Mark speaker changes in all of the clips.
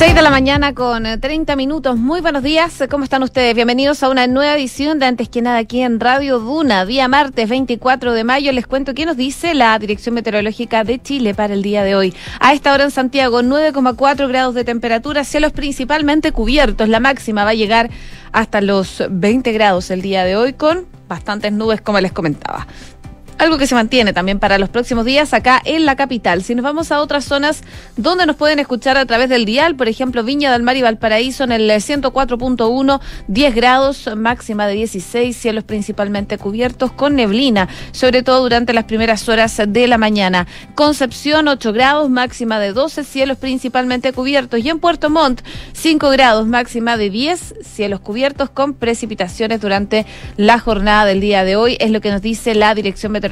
Speaker 1: 6 de la mañana con 30 minutos. Muy buenos días. ¿Cómo están ustedes? Bienvenidos a una nueva edición de Antes que nada aquí en Radio Duna. Día martes 24 de mayo. Les cuento qué nos dice la Dirección Meteorológica de Chile para el día de hoy. A esta hora en Santiago, 9,4 grados de temperatura, cielos principalmente cubiertos. La máxima va a llegar hasta los 20 grados el día de hoy con bastantes nubes, como les comentaba algo que se mantiene también para los próximos días acá en la capital. Si nos vamos a otras zonas donde nos pueden escuchar a través del dial, por ejemplo, Viña del Mar y Valparaíso en el 104.1, 10 grados, máxima de 16, cielos principalmente cubiertos con neblina, sobre todo durante las primeras horas de la mañana. Concepción, 8 grados, máxima de 12, cielos principalmente cubiertos. Y en Puerto Montt, 5 grados, máxima de 10, cielos cubiertos con precipitaciones durante la jornada del día de hoy, es lo que nos dice la Dirección Meteorológica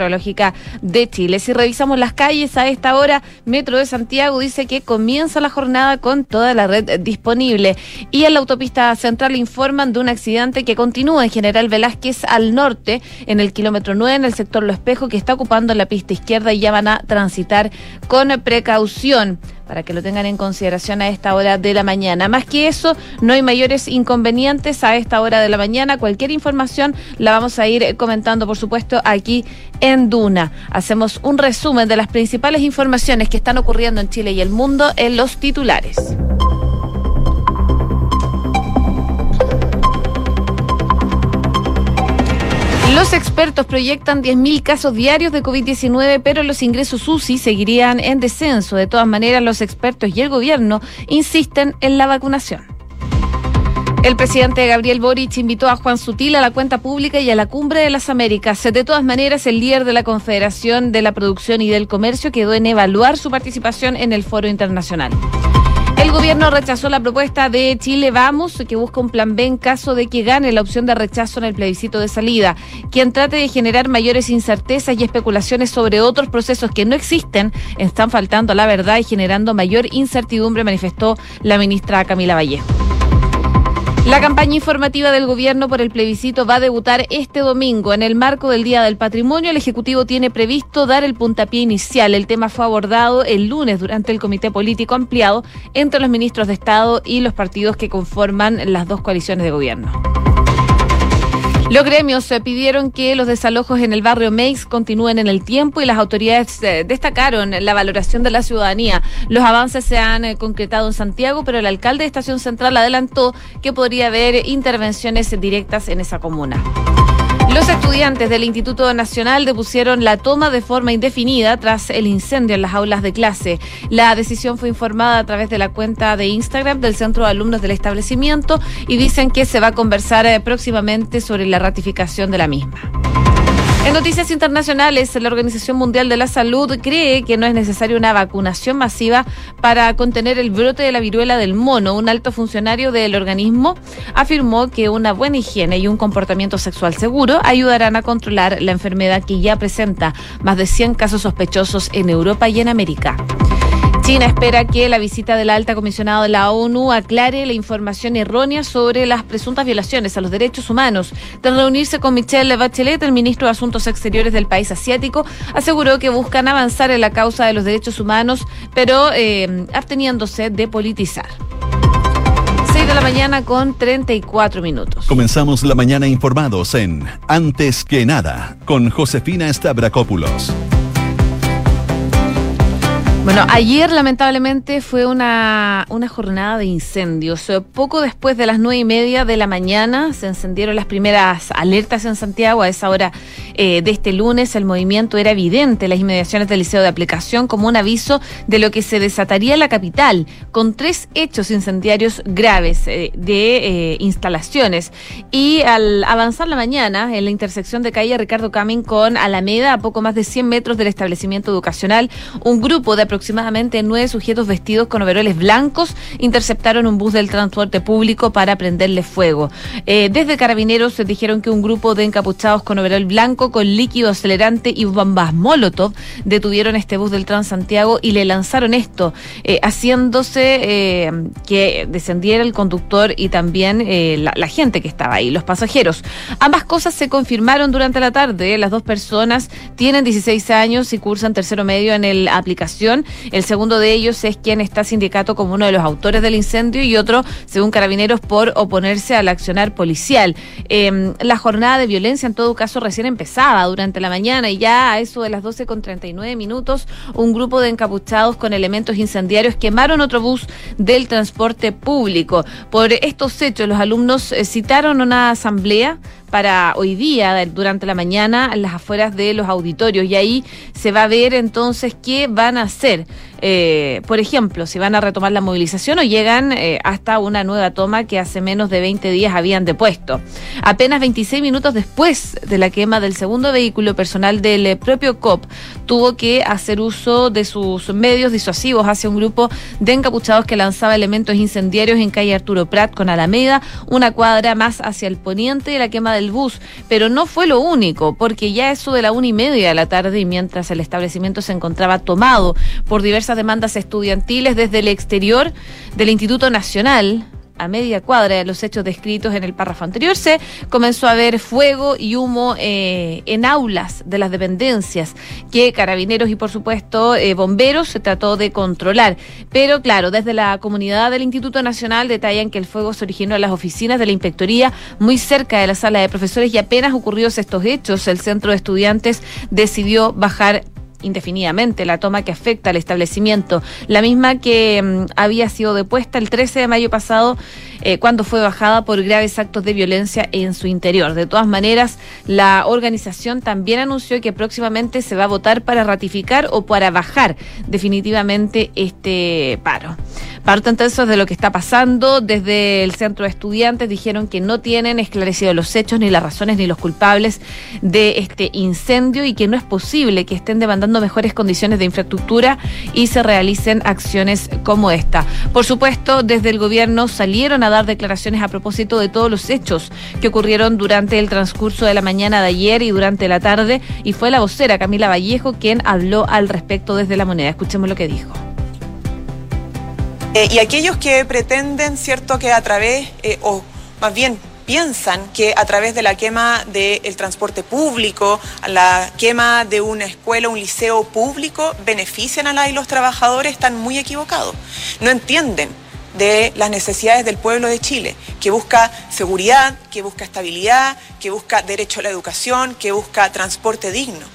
Speaker 1: De Chile. Si revisamos las calles a esta hora, Metro de Santiago dice que comienza la jornada con toda la red disponible. Y en la autopista central informan de un accidente que continúa en General Velázquez al norte, en el kilómetro 9, en el sector Lo Espejo, que está ocupando la pista izquierda y ya van a transitar con precaución para que lo tengan en consideración a esta hora de la mañana. Más que eso, no hay mayores inconvenientes a esta hora de la mañana. Cualquier información la vamos a ir comentando, por supuesto, aquí en Duna. Hacemos un resumen de las principales informaciones que están ocurriendo en Chile y el mundo en los titulares. Los expertos proyectan 10.000 casos diarios de COVID-19, pero los ingresos UCI seguirían en descenso. De todas maneras, los expertos y el gobierno insisten en la vacunación. El presidente Gabriel Boric invitó a Juan Sutil a la cuenta pública y a la cumbre de las Américas. De todas maneras, el líder de la Confederación de la Producción y del Comercio quedó en evaluar su participación en el foro internacional. El gobierno rechazó la propuesta de Chile Vamos, que busca un plan B en caso de que gane la opción de rechazo en el plebiscito de salida, quien trate de generar mayores incertezas y especulaciones sobre otros procesos que no existen, están faltando a la verdad y generando mayor incertidumbre, manifestó la ministra Camila Vallejo. La campaña informativa del gobierno por el plebiscito va a debutar este domingo. En el marco del Día del Patrimonio, el Ejecutivo tiene previsto dar el puntapié inicial. El tema fue abordado el lunes durante el Comité Político Ampliado entre los ministros de Estado y los partidos que conforman las dos coaliciones de gobierno. Los gremios eh, pidieron que los desalojos en el barrio Meix continúen en el tiempo y las autoridades eh, destacaron la valoración de la ciudadanía. Los avances se han eh, concretado en Santiago, pero el alcalde de Estación Central adelantó que podría haber intervenciones directas en esa comuna. Los estudiantes del Instituto Nacional depusieron la toma de forma indefinida tras el incendio en las aulas de clase. La decisión fue informada a través de la cuenta de Instagram del Centro de Alumnos del establecimiento y dicen que se va a conversar eh, próximamente sobre la ratificación de la misma. En noticias internacionales, la Organización Mundial de la Salud cree que no es necesaria una vacunación masiva para contener el brote de la viruela del mono. Un alto funcionario del organismo afirmó que una buena higiene y un comportamiento sexual seguro ayudarán a controlar la enfermedad que ya presenta más de 100 casos sospechosos en Europa y en América. China espera que la visita del alta comisionada de la ONU aclare la información errónea sobre las presuntas violaciones a los derechos humanos. Tras reunirse con Michelle Bachelet, el ministro de Asuntos Exteriores del país asiático aseguró que buscan avanzar en la causa de los derechos humanos, pero eh, absteniéndose de politizar. 6 de la mañana con 34 minutos.
Speaker 2: Comenzamos la mañana informados en Antes que nada con Josefina Stavrakopoulos.
Speaker 1: Bueno, ayer lamentablemente fue una, una jornada de incendios. Eh, poco después de las nueve y media de la mañana se encendieron las primeras alertas en Santiago. A esa hora eh, de este lunes el movimiento era evidente en las inmediaciones del Liceo de Aplicación como un aviso de lo que se desataría en la capital, con tres hechos incendiarios graves eh, de instalaciones. Y al avanzar la mañana en la intersección de calle Ricardo Camin con Alameda, a poco más de 100 metros del establecimiento educacional, un grupo de aproximadamente nueve sujetos vestidos con overoles blancos interceptaron un bus del transporte público para prenderle fuego. Eh, desde Carabineros se dijeron que un grupo de encapuchados con overol blanco con líquido acelerante y bombas Molotov. Detuvieron este bus del Transantiago y le lanzaron esto, eh, haciéndose eh, que descendiera el conductor y también eh, la, la, gente que estaba ahí, los pasajeros. Ambas cosas se confirmaron durante la tarde. Las dos personas tienen 16 años y cursan tercero medio en la aplicación. El segundo de ellos es quien está sindicato como uno de los autores del incendio y otro, según carabineros, por oponerse al accionar policial. Em, la jornada de violencia, en todo caso, recién durante la mañana y ya a eso de las 12 con 39 minutos, un grupo de encapuchados con elementos incendiarios quemaron otro bus del transporte público. Por estos hechos, los alumnos eh, citaron una asamblea para hoy día, durante la mañana, en las afueras de los auditorios. Y ahí se va a ver entonces qué van a hacer. Eh, por ejemplo, si van a retomar la movilización o llegan eh, hasta una nueva toma que hace menos de 20 días habían depuesto. Apenas 26 minutos después de la quema del segundo vehículo personal del eh, propio COP, tuvo que hacer uso de sus medios disuasivos hacia un grupo de encapuchados que lanzaba elementos incendiarios en calle Arturo Prat con Alameda, una cuadra más hacia el poniente de la quema del bus. Pero no fue lo único, porque ya eso de la una y media de la tarde y mientras el establecimiento se encontraba tomado por diversas demandas estudiantiles desde el exterior del Instituto Nacional a media cuadra de los hechos descritos en el párrafo anterior, se comenzó a ver fuego y humo eh, en aulas de las dependencias que carabineros y por supuesto eh, bomberos se trató de controlar. Pero claro, desde la comunidad del Instituto Nacional detallan que el fuego se originó en las oficinas de la Inspectoría muy cerca de la sala de profesores y apenas ocurridos estos hechos, el centro de estudiantes decidió bajar indefinidamente la toma que afecta al establecimiento, la misma que mm, había sido depuesta el 13 de mayo pasado eh, cuando fue bajada por graves actos de violencia en su interior. De todas maneras, la organización también anunció que próximamente se va a votar para ratificar o para bajar definitivamente este paro. Parte entonces de lo que está pasando. Desde el centro de estudiantes dijeron que no tienen esclarecido los hechos, ni las razones, ni los culpables de este incendio y que no es posible que estén demandando mejores condiciones de infraestructura y se realicen acciones como esta. Por supuesto, desde el gobierno salieron a dar declaraciones a propósito de todos los hechos que ocurrieron durante el transcurso de la mañana de ayer y durante la tarde y fue la vocera Camila Vallejo quien habló al respecto desde la moneda. Escuchemos lo que dijo.
Speaker 3: Eh, y aquellos que pretenden, ¿cierto?, que a través, eh, o más bien piensan que a través de la quema del transporte público, la quema de una escuela, un liceo público, benefician a la y los trabajadores, están muy equivocados. No entienden de las necesidades del pueblo de Chile, que busca seguridad, que busca estabilidad, que busca derecho a la educación, que busca transporte digno.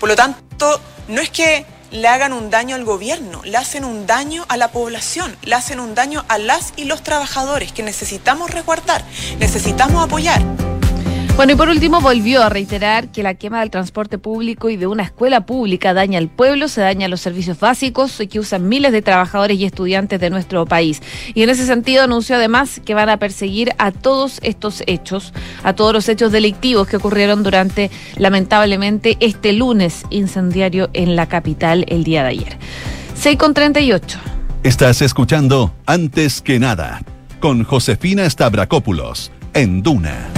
Speaker 3: Por lo tanto, no es que le hagan un daño al gobierno, le hacen un daño a la población, le hacen un daño a las y los trabajadores que necesitamos resguardar, necesitamos apoyar.
Speaker 1: Bueno, y por último volvió a reiterar que la quema del transporte público y de una escuela pública daña al pueblo, se daña los servicios básicos y que usan miles de trabajadores y estudiantes de nuestro país. Y en ese sentido anunció además que van a perseguir a todos estos hechos, a todos los hechos delictivos que ocurrieron durante, lamentablemente, este lunes incendiario en la capital el día de ayer. 6 con 38.
Speaker 2: Estás escuchando Antes que nada con Josefina Stavrakopoulos en Duna.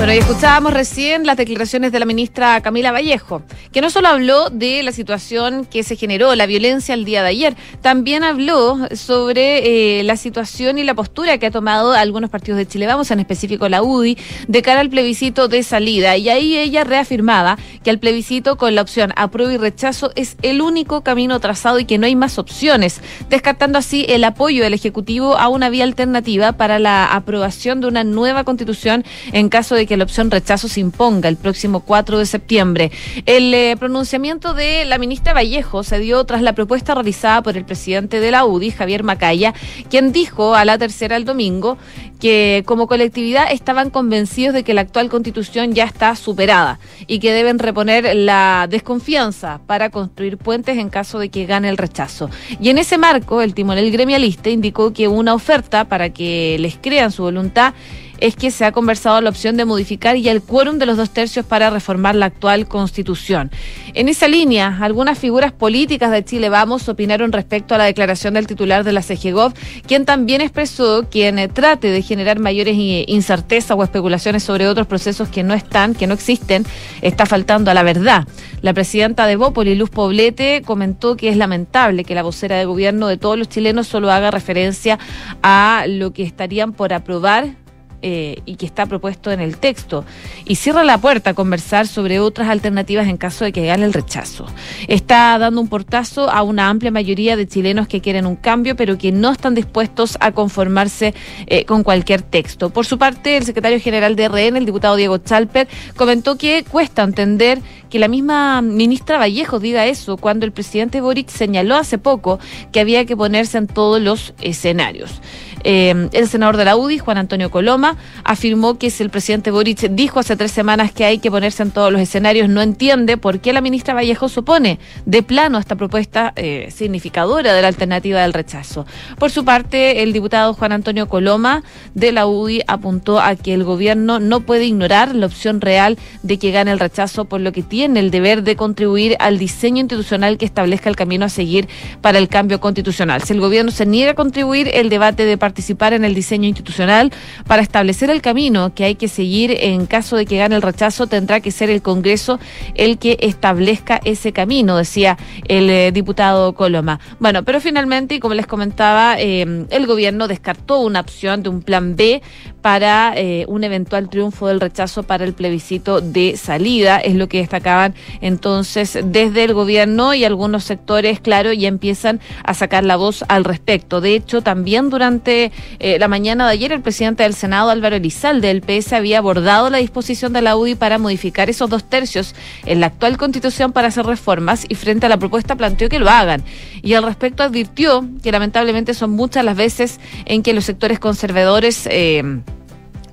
Speaker 1: Bueno, y escuchábamos recién las declaraciones de la ministra Camila Vallejo, que no solo habló de la situación que se generó, la violencia el día de ayer, también habló sobre eh, la situación y la postura que ha tomado algunos partidos de Chile Vamos, en específico la UDI, de cara al plebiscito de salida. Y ahí ella reafirmaba que el plebiscito con la opción apruebo y rechazo es el único camino trazado y que no hay más opciones, descartando así el apoyo del Ejecutivo a una vía alternativa para la aprobación de una nueva constitución en caso de que la opción rechazo se imponga el próximo 4 de septiembre. El eh, pronunciamiento de la ministra Vallejo se dio tras la propuesta realizada por el presidente de la UDI, Javier Macaya, quien dijo a la tercera el domingo que como colectividad estaban convencidos de que la actual constitución ya está superada y que deben reponer la desconfianza para construir puentes en caso de que gane el rechazo. Y en ese marco, el timonel gremialista indicó que una oferta para que les crean su voluntad es que se ha conversado la opción de modificar ya el quórum de los dos tercios para reformar la actual constitución. En esa línea, algunas figuras políticas de Chile Vamos opinaron respecto a la declaración del titular de la CGGOV, quien también expresó quien eh, trate de generar mayores eh, incertezas o especulaciones sobre otros procesos que no están, que no existen, está faltando a la verdad. La presidenta de Bópoli, Luz Poblete, comentó que es lamentable que la vocera de gobierno de todos los chilenos solo haga referencia a lo que estarían por aprobar eh, y que está propuesto en el texto y cierra la puerta a conversar sobre otras alternativas en caso de que gane el rechazo. Está dando un portazo a una amplia mayoría de chilenos que quieren un cambio pero que no están dispuestos a conformarse eh, con cualquier texto. Por su parte, el secretario general de RN, el diputado Diego Chalper, comentó que cuesta entender que la misma ministra Vallejo diga eso cuando el presidente Boric señaló hace poco que había que ponerse en todos los escenarios. Eh, el senador de la UDI, Juan Antonio Coloma, afirmó que si el presidente Boric dijo hace tres semanas que hay que ponerse en todos los escenarios, no entiende por qué la ministra Vallejo supone de plano esta propuesta eh, significadora de la alternativa del rechazo. Por su parte, el diputado Juan Antonio Coloma de la UDI apuntó a que el gobierno no puede ignorar la opción real de que gane el rechazo, por lo que tiene el deber de contribuir al diseño institucional que establezca el camino a seguir para el cambio constitucional. Si el gobierno se niega a contribuir, el debate de participar en el diseño institucional para establecer el camino que hay que seguir en caso de que gane el rechazo, tendrá que ser el Congreso el que establezca ese camino, decía el eh, diputado Coloma. Bueno, pero finalmente, y como les comentaba, eh, el gobierno descartó una opción de un plan B para eh, un eventual triunfo del rechazo para el plebiscito de salida, es lo que destacaban entonces desde el gobierno y algunos sectores, claro, ya empiezan a sacar la voz al respecto. De hecho, también durante eh, la mañana de ayer, el presidente del Senado, Álvaro Elizalde, del PS, había abordado la disposición de la UDI para modificar esos dos tercios en la actual constitución para hacer reformas y frente a la propuesta planteó que lo hagan. Y al respecto advirtió que lamentablemente son muchas las veces en que los sectores conservadores eh,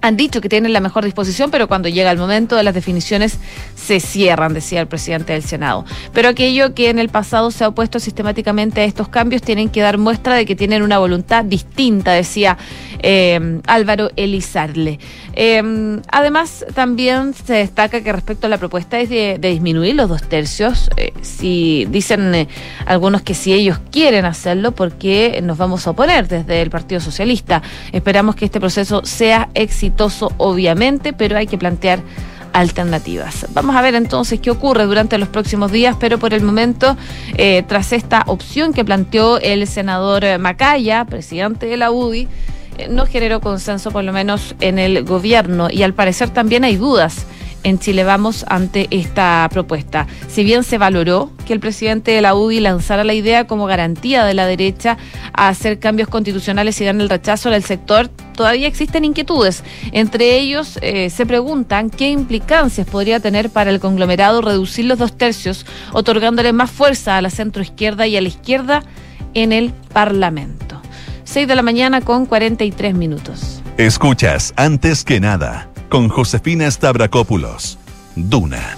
Speaker 1: han dicho que tienen la mejor disposición, pero cuando llega el momento de las definiciones se cierran, decía el presidente del Senado. Pero aquello que en el pasado se ha opuesto sistemáticamente a estos cambios tienen que dar muestra de que tienen una voluntad distinta, decía eh, Álvaro Elizarle. Eh, además, también se destaca que respecto a la propuesta es de, disminuir los dos tercios, eh, si dicen algunos que si ellos quieren hacerlo, porque nos vamos a oponer desde el Partido Socialista? Esperamos que este proceso sea exitoso, obviamente, pero hay que plantear alternativas. Vamos a ver entonces qué ocurre durante los próximos días, pero por el momento, tras esta opción que planteó el senador Macaya, presidente de la UDI, no generó consenso, por lo menos en el gobierno, y al parecer también hay dudas en Chile Vamos ante esta propuesta. Si bien se valoró que el presidente de la UDI lanzara la idea como garantía de la derecha a hacer cambios constitucionales y dar el rechazo del sector, todavía existen inquietudes. Entre ellos eh, se preguntan qué implicancias podría tener para el conglomerado reducir los dos tercios, otorgándole más fuerza a la centroizquierda y a la izquierda en el Parlamento. 6 de la mañana con 43 minutos.
Speaker 2: Escuchas antes que nada con Josefina Stavrakopoulos. Duna.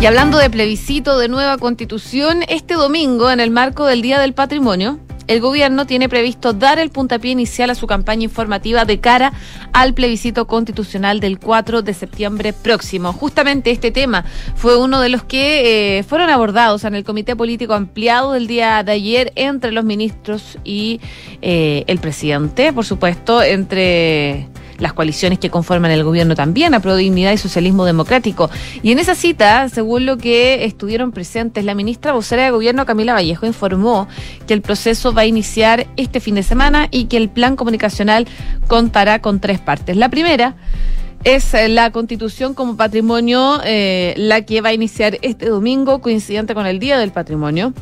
Speaker 1: Y hablando de plebiscito de nueva constitución, este domingo, en el marco del Día del Patrimonio, el gobierno tiene previsto dar el puntapié inicial a su campaña informativa de cara al plebiscito constitucional del 4 de septiembre próximo. Justamente este tema fue uno de los que eh, fueron abordados en el Comité Político Ampliado del día de ayer entre los ministros y eh, el presidente, por supuesto, entre las coaliciones que conforman el gobierno también, a Pro Dignidad y Socialismo Democrático. Y en esa cita, según lo que estuvieron presentes, la ministra vocera de gobierno, Camila Vallejo, informó que el proceso va a iniciar este fin de semana y que el plan comunicacional contará con tres partes. La primera es la constitución como patrimonio, eh, la que va a iniciar este domingo, coincidente con el Día del Patrimonio.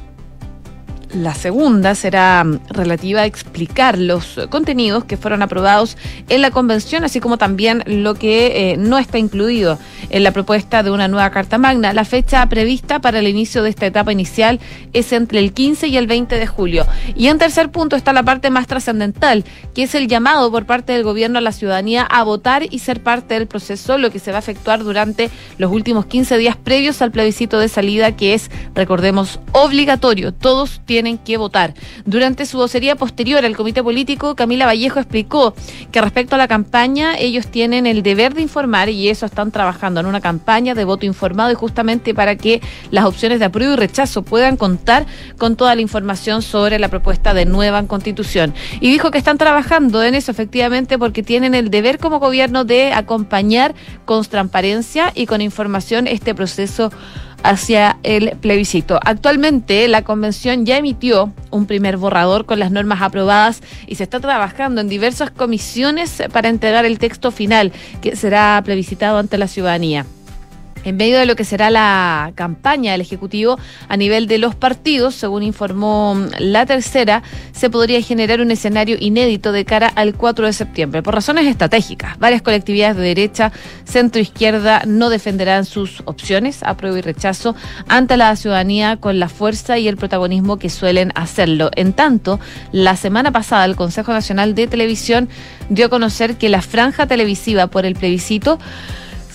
Speaker 1: La segunda será mm, relativa a explicar los contenidos que fueron aprobados en la convención, así como también lo que eh, no está incluido en la propuesta de una nueva Carta Magna. La fecha prevista para el inicio de esta etapa inicial es entre el 15 y el 20 de julio. Y en tercer punto está la parte más trascendental, que es el llamado por parte del gobierno a la ciudadanía a votar y ser parte del proceso, lo que se va a efectuar durante los últimos 15 días previos al plebiscito de salida, que es, recordemos, obligatorio. Todos tienen tienen que votar. Durante su vocería posterior al comité político, Camila Vallejo explicó que respecto a la campaña, ellos tienen el deber de informar y eso están trabajando en una campaña de voto informado y justamente para que las opciones de apruebo y rechazo puedan contar con toda la información sobre la propuesta de nueva constitución. Y dijo que están trabajando en eso efectivamente porque tienen el deber como gobierno de acompañar con transparencia y con información este proceso hacia el plebiscito. Actualmente la convención ya emitió un primer borrador con las normas aprobadas y se está trabajando en diversas comisiones para entregar el texto final que será plebiscitado ante la ciudadanía en medio de lo que será la campaña del Ejecutivo a nivel de los partidos, según informó la tercera, se podría generar un escenario inédito de cara al 4 de septiembre, por razones estratégicas. Varias colectividades de derecha, centro izquierda no defenderán sus opciones, apruebo y rechazo, ante la ciudadanía con la fuerza y el protagonismo que suelen hacerlo. En tanto, la semana pasada el Consejo Nacional de Televisión dio a conocer que la franja televisiva por el plebiscito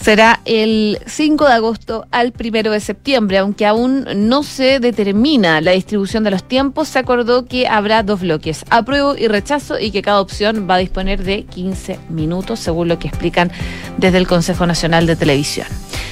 Speaker 1: será el 5 de agosto al 1 de septiembre. Aunque aún no se determina la distribución de los tiempos, se acordó que habrá dos bloques, apruebo y rechazo, y que cada opción va a disponer de 15 minutos, según lo que explican desde el Consejo Nacional de Televisión.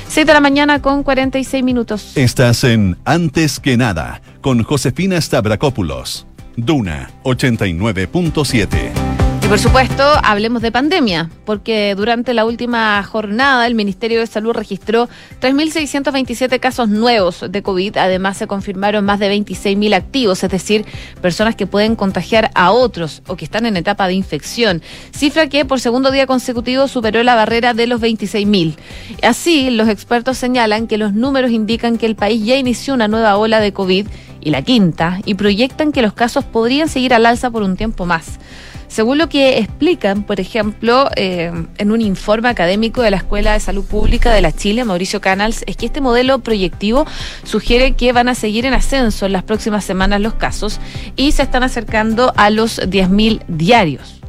Speaker 1: 6 de la mañana con 46 minutos.
Speaker 2: Estás en Antes que nada, con Josefina Stavrakopoulos. Duna 89.7.
Speaker 1: Y por supuesto, hablemos de pandemia, porque durante la última jornada el Ministerio de Salud registró 3.627 casos nuevos de COVID. Además, se confirmaron más de 26.000 activos, es decir, personas que pueden contagiar a otros o que están en etapa de infección. Cifra que por segundo día consecutivo superó la barrera de los 26.000. Así, los expertos señalan que los números indican que el país ya inició una nueva ola de COVID y la quinta, y proyectan que los casos podrían seguir al alza por un tiempo más. Según lo que explican, por ejemplo, eh, en un informe académico de la Escuela de Salud Pública de la Chile, Mauricio Canals, es que este modelo proyectivo sugiere que van a seguir en ascenso en las próximas semanas los casos y se están acercando a los 10.000 diarios.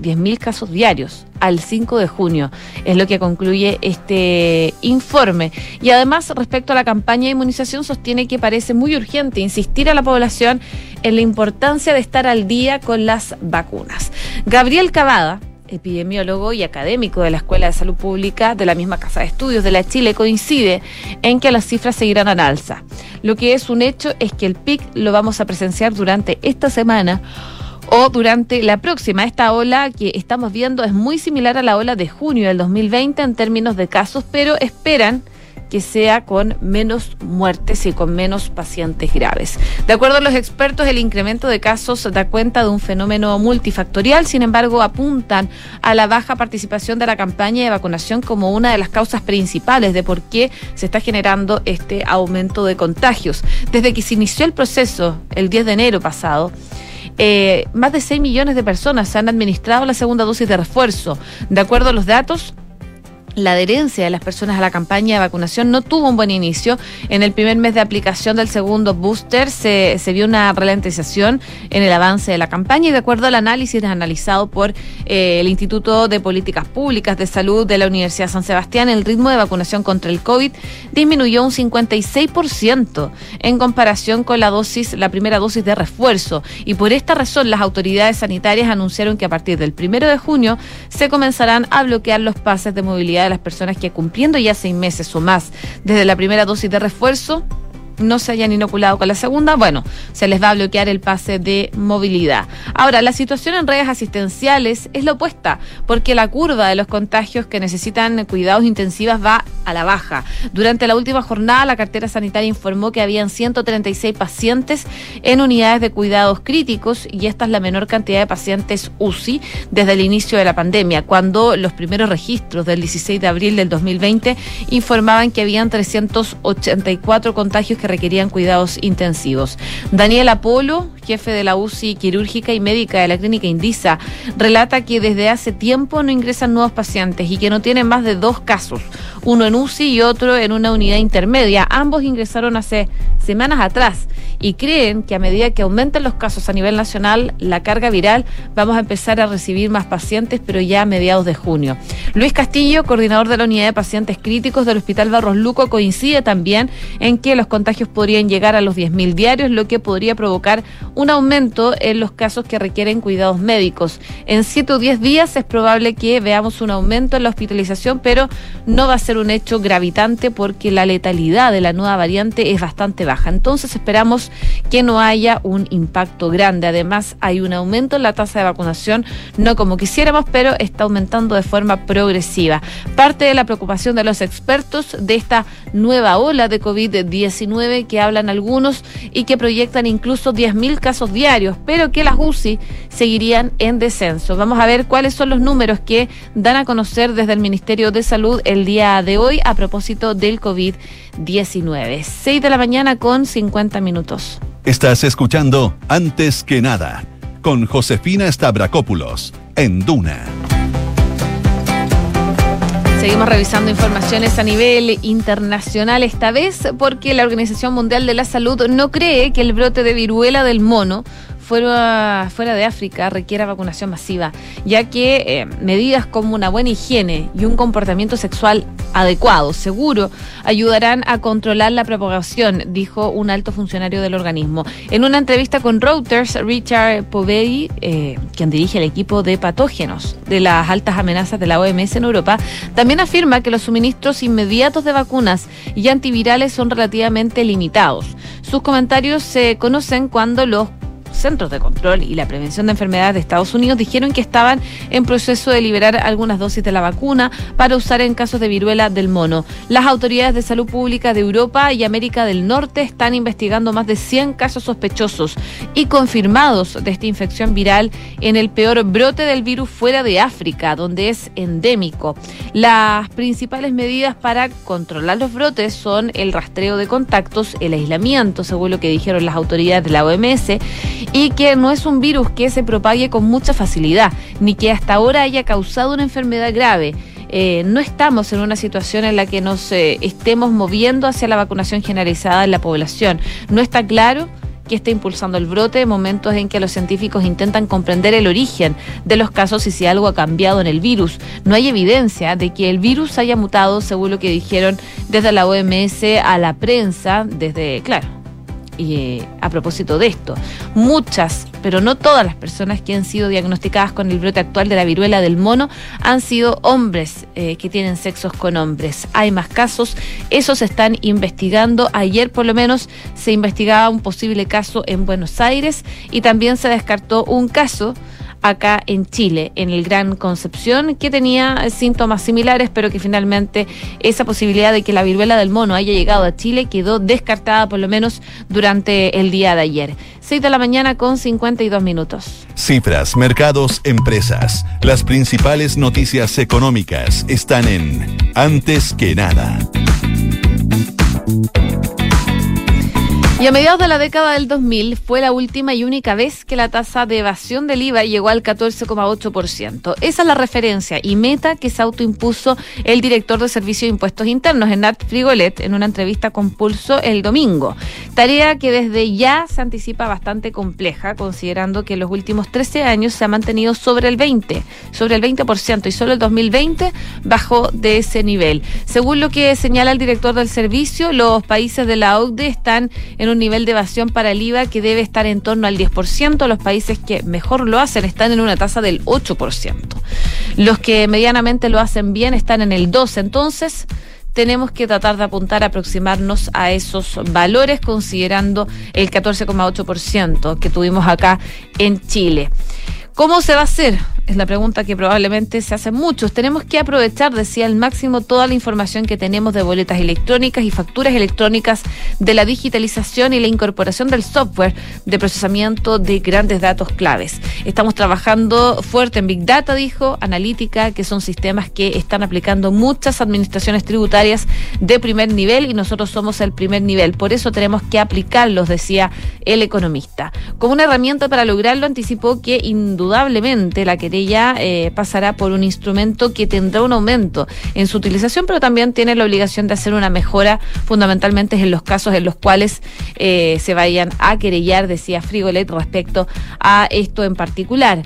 Speaker 1: 10.000 casos diarios al 5 de junio, es lo que concluye este informe. Y además, respecto a la campaña de inmunización, sostiene que parece muy urgente insistir a la población en la importancia de estar al día con las vacunas. Gabriel Cavada, epidemiólogo y académico de la Escuela de Salud Pública de la misma Casa de Estudios de la Chile, coincide en que las cifras seguirán al alza. Lo que es un hecho es que el PIC lo vamos a presenciar durante esta semana o durante la próxima. Esta ola que estamos viendo es muy similar a la ola de junio del 2020 en términos de casos, pero esperan que sea con menos muertes y con menos pacientes graves. De acuerdo a los expertos, el incremento de casos da cuenta de un fenómeno multifactorial, sin embargo, apuntan a la baja participación de la campaña de vacunación como una de las causas principales de por qué se está generando este aumento de contagios. Desde que se inició el proceso el 10 de enero pasado, eh, más de 6 millones de personas han administrado la segunda dosis de refuerzo. De acuerdo a los datos, la adherencia de las personas a la campaña de vacunación no tuvo un buen inicio. En el primer mes de aplicación del segundo booster se, vio una ralentización en el avance de la campaña y de acuerdo al análisis analizado por eh, el Instituto de Políticas Públicas de Salud de la Universidad San Sebastián, el ritmo de vacunación contra el COVID disminuyó un 56% en comparación con la dosis, la primera dosis de refuerzo. Y por esta razón las autoridades sanitarias anunciaron que a partir del primero de junio se comenzarán a bloquear los pases de movilidad de las personas que cumpliendo ya seis meses o más desde la primera dosis de refuerzo no se hayan inoculado con la segunda, bueno, se les va a bloquear el pase de movilidad. Ahora, la situación en redes asistenciales es la opuesta, porque la curva de los contagios que necesitan cuidados intensivos va a la baja. Durante la última jornada, la cartera sanitaria informó que habían 136 pacientes en unidades de cuidados críticos y esta es la menor cantidad de pacientes UCI desde el inicio de la pandemia, cuando los primeros registros del 16 de abril del 2020 informaban que habían 384 contagios que requerían cuidados intensivos. Daniel Apolo, jefe de la UCI quirúrgica y médica de la clínica Indisa, relata que desde hace tiempo no ingresan nuevos pacientes y que no tienen más de dos casos, uno en UCI y otro en una unidad intermedia. Ambos ingresaron hace semanas atrás y creen que a medida que aumenten los casos a nivel nacional, la carga viral, vamos a empezar a recibir más pacientes, pero ya a mediados de junio. Luis Castillo, coordinador de la unidad de pacientes críticos del Hospital Barros Luco, coincide también en que los contagios podrían llegar a los 10.000 diarios, lo que podría provocar un aumento en los casos que requieren cuidados médicos. En 7 o 10 días es probable que veamos un aumento en la hospitalización, pero no va a ser un hecho gravitante porque la letalidad de la nueva variante es bastante baja. Entonces esperamos que no haya un impacto grande. Además, hay un aumento en la tasa de vacunación, no como quisiéramos, pero está aumentando de forma progresiva. Parte de la preocupación de los expertos de esta nueva ola de COVID-19 que hablan algunos y que proyectan incluso 10.000 casos diarios, pero que las UCI seguirían en descenso. Vamos a ver cuáles son los números que dan a conocer desde el Ministerio de Salud el día de hoy a propósito del COVID-19. 6 de la mañana con 50 minutos.
Speaker 2: Estás escuchando Antes que nada con Josefina Stavrakopoulos en Duna.
Speaker 1: Seguimos revisando informaciones a nivel internacional esta vez porque la Organización Mundial de la Salud no cree que el brote de viruela del mono fuera, fuera de África requiera vacunación masiva, ya que eh, medidas como una buena higiene y un comportamiento sexual adecuado, seguro, ayudarán a controlar la propagación, dijo un alto funcionario del organismo. En una entrevista con Reuters, Richard Povey, eh, quien dirige el equipo de patógenos de las altas amenazas de la OMS en Europa, también afirma que los suministros inmediatos de vacunas y antivirales son relativamente limitados. Sus comentarios se conocen cuando los Centros de Control y la Prevención de Enfermedades de Estados Unidos dijeron que estaban en proceso de liberar algunas dosis de la vacuna para usar en casos de viruela del mono. Las autoridades de salud pública de Europa y América del Norte están investigando más de 100 casos sospechosos y confirmados de esta infección viral en el peor brote del virus fuera de África, donde es endémico. Las principales medidas para controlar los brotes son el rastreo de contactos, el aislamiento, según lo que dijeron las autoridades de la OMS, y que no es un virus que se propague con mucha facilidad, ni que hasta ahora haya causado una enfermedad grave. Eh, no estamos en una situación en la que nos eh, estemos moviendo hacia la vacunación generalizada en la población. No está claro que está impulsando el brote, momentos en que los científicos intentan comprender el origen de los casos y si algo ha cambiado en el virus. No hay evidencia de que el virus haya mutado, según lo que dijeron desde la OMS a la prensa, desde, claro, eh, a propósito de esto, muchas, pero no todas las personas que han sido diagnosticadas con el brote actual de la viruela del mono han sido hombres eh, que tienen sexos con hombres. Hay más casos, esos se están investigando. Ayer por lo menos se investigaba un posible caso en Buenos Aires y también se descartó un caso acá en Chile, en el Gran Concepción, que tenía síntomas similares, pero que finalmente esa posibilidad de que la viruela del mono haya llegado a Chile quedó descartada por lo menos durante el día de ayer. 6 de la mañana con 52 minutos.
Speaker 2: Cifras, mercados, empresas. Las principales noticias económicas están en Antes que nada.
Speaker 1: Y a mediados de la década del 2000 fue la última y única vez que la tasa de evasión del IVA llegó al 14,8%. Esa es la referencia y meta que se autoimpuso el director de Servicio de Impuestos Internos, Enat Frigolet, en una entrevista con Pulso el domingo. Tarea que desde ya se anticipa bastante compleja, considerando que en los últimos 13 años se ha mantenido sobre el 20, sobre el 20% y solo el 2020 bajó de ese nivel. Según lo que señala el director del servicio, los países de la OCDE están en un nivel de evasión para el IVA que debe estar en torno al 10%. Los países que mejor lo hacen están en una tasa del 8%. Los que medianamente lo hacen bien están en el 2%. Entonces, tenemos que tratar de apuntar a aproximarnos a esos valores considerando el 14,8% que tuvimos acá en Chile. ¿Cómo se va a hacer? Es la pregunta que probablemente se hacen muchos. Tenemos que aprovechar, decía, al máximo toda la información que tenemos de boletas electrónicas y facturas electrónicas, de la digitalización y la incorporación del software de procesamiento de grandes datos claves. Estamos trabajando fuerte en Big Data, dijo, analítica, que son sistemas que están aplicando muchas administraciones tributarias de primer nivel y nosotros somos el primer nivel. Por eso tenemos que aplicarlos, decía el economista. Como una herramienta para lograrlo, anticipó que indudablemente la que querella eh, pasará por un instrumento que tendrá un aumento en su utilización, pero también tiene la obligación de hacer una mejora, fundamentalmente en los casos en los cuales eh, se vayan a querellar, decía Frigolet, respecto a esto en particular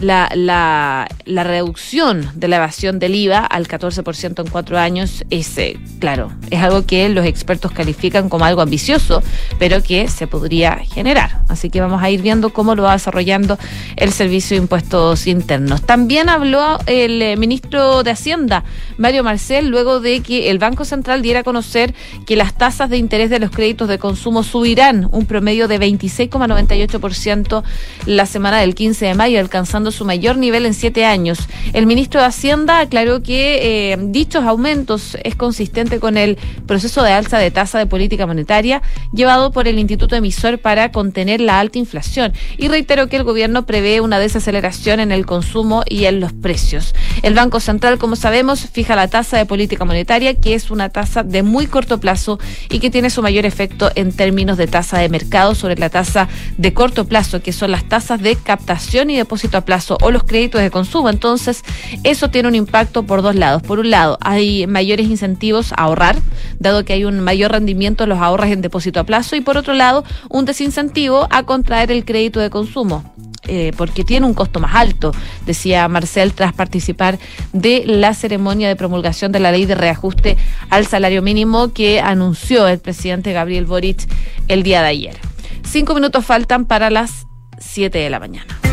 Speaker 1: la, la, la, reducción de la evasión del IVA al 14% en cuatro años es, eh, claro, es algo que los expertos califican como algo ambicioso, pero que se podría generar. Así que vamos a ir viendo cómo lo va desarrollando el Servicio de Impuestos Internos. También habló el eh, ministro de Hacienda, Mario Marcel, luego de que el Banco Central diera a conocer que las tasas de interés de los créditos de consumo subirán un promedio de 26,98% la semana del 15 de mayo, alcanzando su mayor nivel en siete años. El ministro de Hacienda aclaró que eh, dichos aumentos es consistente con el proceso de alza de tasa de política monetaria llevado por el Instituto Emisor para contener la alta inflación y reiteró que el gobierno prevé una desaceleración en el consumo y en los precios. El Banco Central, como sabemos, fija la tasa de política monetaria, que es una tasa de muy corto plazo y que tiene su mayor efecto en términos de tasa de mercado sobre la tasa de corto plazo, que son las tasas de captación y depósito a plazo o los créditos de consumo. Entonces, eso tiene un impacto por dos lados. Por un lado, hay mayores incentivos a ahorrar, dado que hay un mayor rendimiento en los ahorros en depósito a plazo, y por otro lado, un desincentivo a contraer el crédito de consumo. Eh, porque tiene un costo más alto, decía Marcel tras participar de la ceremonia de promulgación de la ley de reajuste al salario mínimo que anunció el presidente Gabriel Boric el día de ayer. Cinco minutos faltan para las siete de la mañana.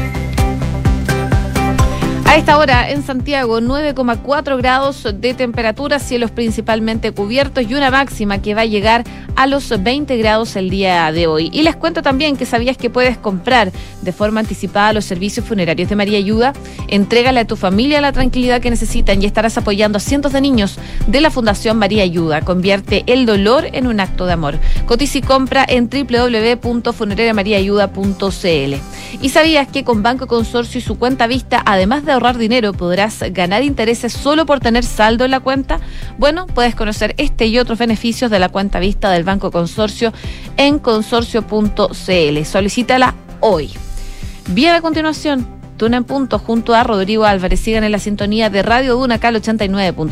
Speaker 1: Esta hora en Santiago 9,4 grados de temperatura, cielos principalmente cubiertos y una máxima que va a llegar a los 20 grados el día de hoy. Y les cuento también que sabías que puedes comprar de forma anticipada los servicios funerarios de María Ayuda. Entrégale a tu familia la tranquilidad que necesitan y estarás apoyando a cientos de niños de la Fundación María Ayuda. Convierte el dolor en un acto de amor. Cotiza y compra en www.funerariamariaayuda.cl. Y sabías que con Banco Consorcio y su cuenta vista, además de dinero, podrás ganar intereses solo por tener saldo en la cuenta. Bueno, puedes conocer este y otros beneficios de la cuenta vista del Banco Consorcio en consorcio.cl. Solicítala hoy. Bien a continuación, Tuna en Punto junto a Rodrigo Álvarez. Sigan en la sintonía de Radio Duna Cal 89.5.